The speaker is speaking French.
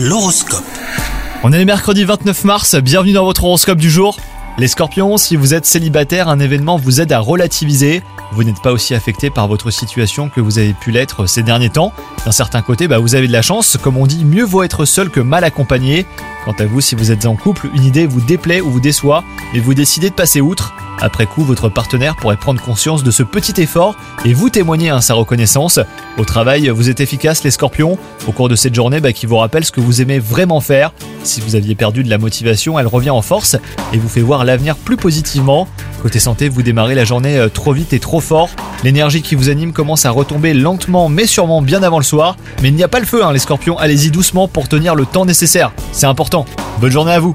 L'horoscope. On est le mercredi 29 mars, bienvenue dans votre horoscope du jour. Les scorpions, si vous êtes célibataire, un événement vous aide à relativiser. Vous n'êtes pas aussi affecté par votre situation que vous avez pu l'être ces derniers temps. D'un certain côté, bah, vous avez de la chance. Comme on dit, mieux vaut être seul que mal accompagné. Quant à vous, si vous êtes en couple, une idée vous déplaît ou vous déçoit, et vous décidez de passer outre. Après coup, votre partenaire pourrait prendre conscience de ce petit effort et vous témoigner sa reconnaissance. Au travail, vous êtes efficace les scorpions. Au cours de cette journée bah, qui vous rappelle ce que vous aimez vraiment faire. Si vous aviez perdu de la motivation, elle revient en force et vous fait voir l'avenir plus positivement. Côté santé, vous démarrez la journée euh, trop vite et trop fort. L'énergie qui vous anime commence à retomber lentement mais sûrement bien avant le soir. Mais il n'y a pas le feu hein, les scorpions, allez-y doucement pour tenir le temps nécessaire. C'est important. Bonne journée à vous